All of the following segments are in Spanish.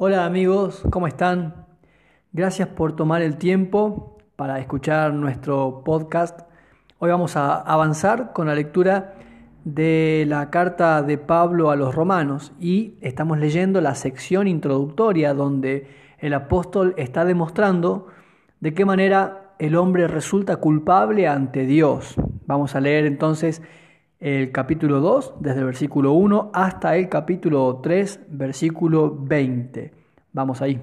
Hola amigos, ¿cómo están? Gracias por tomar el tiempo para escuchar nuestro podcast. Hoy vamos a avanzar con la lectura de la carta de Pablo a los romanos y estamos leyendo la sección introductoria donde el apóstol está demostrando de qué manera el hombre resulta culpable ante Dios. Vamos a leer entonces el capítulo 2, desde el versículo 1 hasta el capítulo 3, versículo 20. Vamos ahí.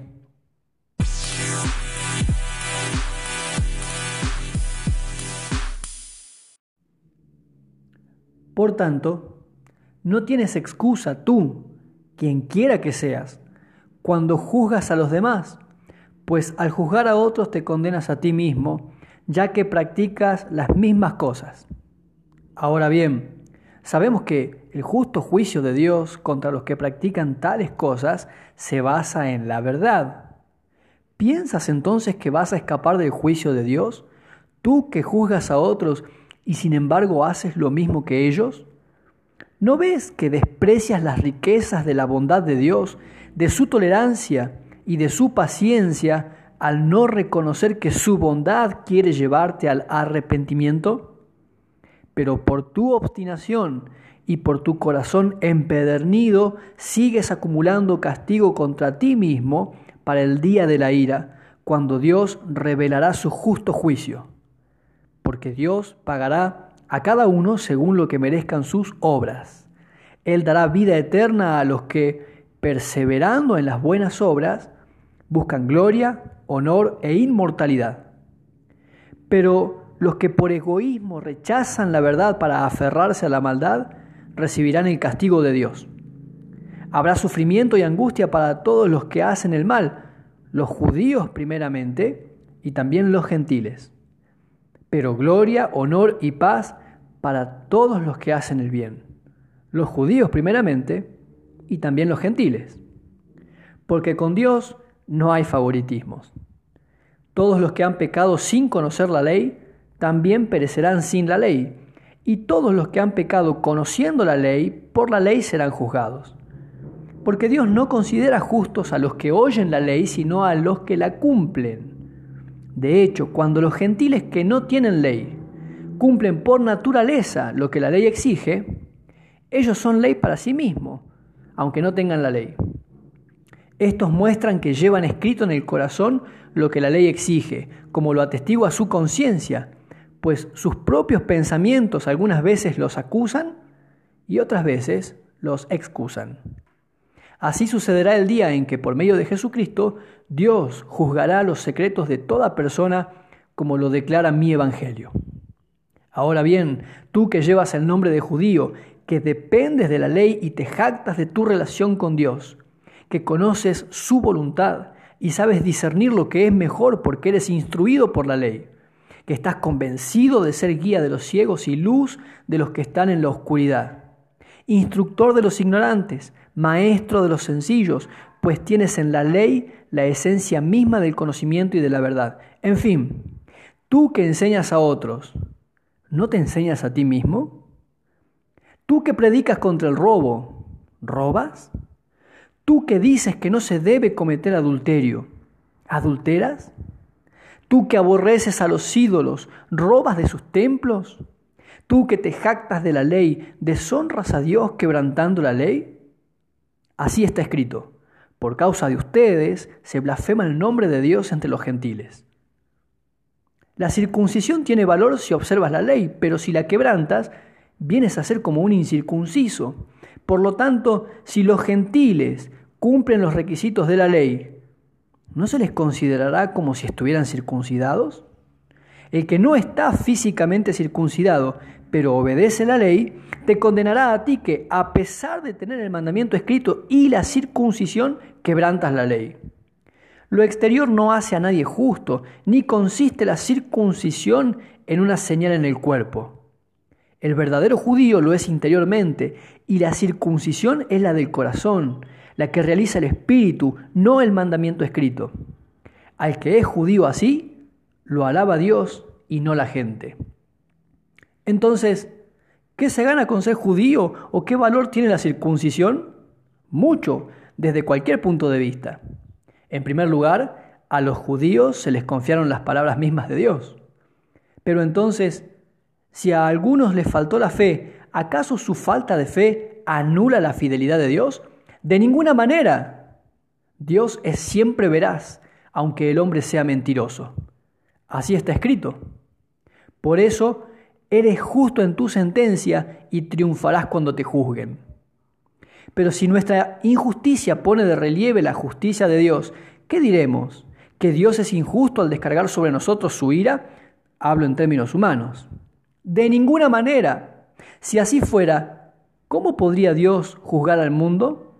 Por tanto, no tienes excusa tú, quien quiera que seas, cuando juzgas a los demás, pues al juzgar a otros te condenas a ti mismo, ya que practicas las mismas cosas. Ahora bien, sabemos que el justo juicio de Dios contra los que practican tales cosas se basa en la verdad. ¿Piensas entonces que vas a escapar del juicio de Dios? Tú que juzgas a otros y sin embargo haces lo mismo que ellos. ¿No ves que desprecias las riquezas de la bondad de Dios, de su tolerancia y de su paciencia al no reconocer que su bondad quiere llevarte al arrepentimiento? Pero por tu obstinación y por tu corazón empedernido sigues acumulando castigo contra ti mismo para el día de la ira, cuando Dios revelará su justo juicio. Porque Dios pagará a cada uno según lo que merezcan sus obras. Él dará vida eterna a los que, perseverando en las buenas obras, buscan gloria, honor e inmortalidad. Pero los que por egoísmo rechazan la verdad para aferrarse a la maldad, recibirán el castigo de Dios. Habrá sufrimiento y angustia para todos los que hacen el mal, los judíos primeramente y también los gentiles. Pero gloria, honor y paz para todos los que hacen el bien, los judíos primeramente y también los gentiles. Porque con Dios no hay favoritismos. Todos los que han pecado sin conocer la ley, también perecerán sin la ley, y todos los que han pecado conociendo la ley, por la ley serán juzgados. Porque Dios no considera justos a los que oyen la ley, sino a los que la cumplen. De hecho, cuando los gentiles que no tienen ley cumplen por naturaleza lo que la ley exige, ellos son ley para sí mismos, aunque no tengan la ley. Estos muestran que llevan escrito en el corazón lo que la ley exige, como lo atestigua su conciencia, pues sus propios pensamientos algunas veces los acusan y otras veces los excusan. Así sucederá el día en que por medio de Jesucristo Dios juzgará los secretos de toda persona como lo declara mi Evangelio. Ahora bien, tú que llevas el nombre de judío, que dependes de la ley y te jactas de tu relación con Dios, que conoces su voluntad y sabes discernir lo que es mejor porque eres instruido por la ley, que estás convencido de ser guía de los ciegos y luz de los que están en la oscuridad, instructor de los ignorantes, maestro de los sencillos, pues tienes en la ley la esencia misma del conocimiento y de la verdad. En fin, tú que enseñas a otros, ¿no te enseñas a ti mismo? Tú que predicas contra el robo, ¿robas? Tú que dices que no se debe cometer adulterio, ¿adulteras? Tú que aborreces a los ídolos, robas de sus templos. Tú que te jactas de la ley, deshonras a Dios quebrantando la ley. Así está escrito. Por causa de ustedes se blasfema el nombre de Dios entre los gentiles. La circuncisión tiene valor si observas la ley, pero si la quebrantas, vienes a ser como un incircunciso. Por lo tanto, si los gentiles cumplen los requisitos de la ley, ¿no se les considerará como si estuvieran circuncidados? El que no está físicamente circuncidado, pero obedece la ley, te condenará a ti que, a pesar de tener el mandamiento escrito y la circuncisión, quebrantas la ley. Lo exterior no hace a nadie justo, ni consiste la circuncisión en una señal en el cuerpo. El verdadero judío lo es interiormente, y la circuncisión es la del corazón, la que realiza el Espíritu, no el mandamiento escrito. Al que es judío así, lo alaba Dios y no la gente. Entonces, ¿qué se gana con ser judío o qué valor tiene la circuncisión? Mucho, desde cualquier punto de vista. En primer lugar, a los judíos se les confiaron las palabras mismas de Dios. Pero entonces, si a algunos les faltó la fe, ¿acaso su falta de fe anula la fidelidad de Dios? De ninguna manera. Dios es siempre veraz, aunque el hombre sea mentiroso. Así está escrito. Por eso, eres justo en tu sentencia y triunfarás cuando te juzguen. Pero si nuestra injusticia pone de relieve la justicia de Dios, ¿qué diremos? ¿Que Dios es injusto al descargar sobre nosotros su ira? Hablo en términos humanos. De ninguna manera. Si así fuera, ¿cómo podría Dios juzgar al mundo?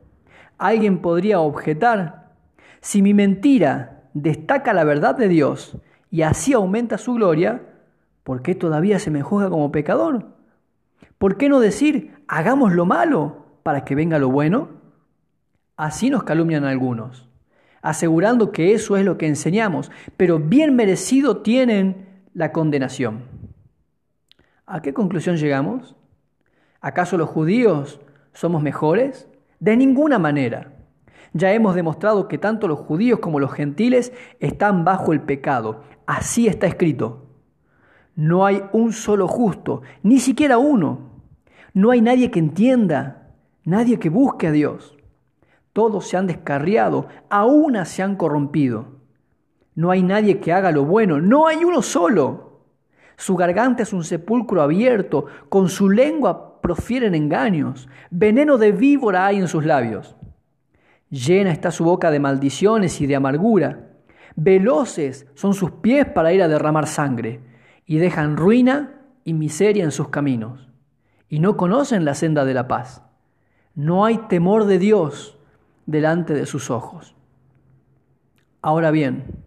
Alguien podría objetar, si mi mentira destaca la verdad de Dios y así aumenta su gloria, ¿por qué todavía se me juzga como pecador? ¿Por qué no decir, hagamos lo malo para que venga lo bueno? Así nos calumnian algunos, asegurando que eso es lo que enseñamos, pero bien merecido tienen la condenación. ¿A qué conclusión llegamos? ¿Acaso los judíos somos mejores? De ninguna manera. Ya hemos demostrado que tanto los judíos como los gentiles están bajo el pecado. Así está escrito. No hay un solo justo, ni siquiera uno. No hay nadie que entienda, nadie que busque a Dios. Todos se han descarriado, aún se han corrompido. No hay nadie que haga lo bueno, no hay uno solo. Su garganta es un sepulcro abierto, con su lengua profieren engaños, veneno de víbora hay en sus labios. Llena está su boca de maldiciones y de amargura. Veloces son sus pies para ir a derramar sangre, y dejan ruina y miseria en sus caminos, y no conocen la senda de la paz. No hay temor de Dios delante de sus ojos. Ahora bien,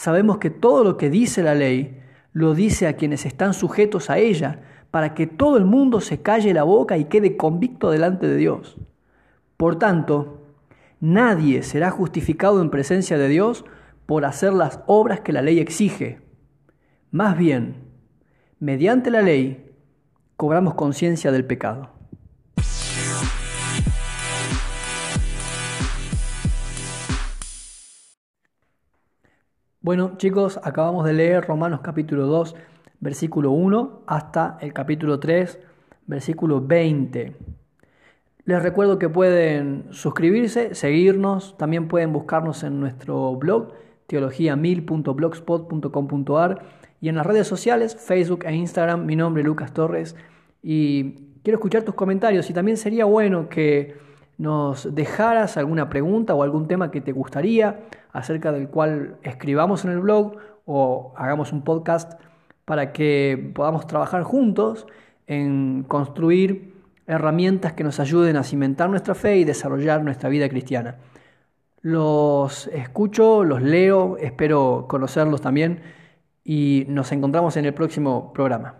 Sabemos que todo lo que dice la ley lo dice a quienes están sujetos a ella, para que todo el mundo se calle la boca y quede convicto delante de Dios. Por tanto, nadie será justificado en presencia de Dios por hacer las obras que la ley exige. Más bien, mediante la ley, cobramos conciencia del pecado. Bueno, chicos, acabamos de leer Romanos capítulo 2, versículo 1 hasta el capítulo 3, versículo 20. Les recuerdo que pueden suscribirse, seguirnos, también pueden buscarnos en nuestro blog teologiamil.blogspot.com.ar y en las redes sociales, Facebook e Instagram, mi nombre es Lucas Torres y quiero escuchar tus comentarios y también sería bueno que nos dejaras alguna pregunta o algún tema que te gustaría, acerca del cual escribamos en el blog o hagamos un podcast para que podamos trabajar juntos en construir herramientas que nos ayuden a cimentar nuestra fe y desarrollar nuestra vida cristiana. Los escucho, los leo, espero conocerlos también y nos encontramos en el próximo programa.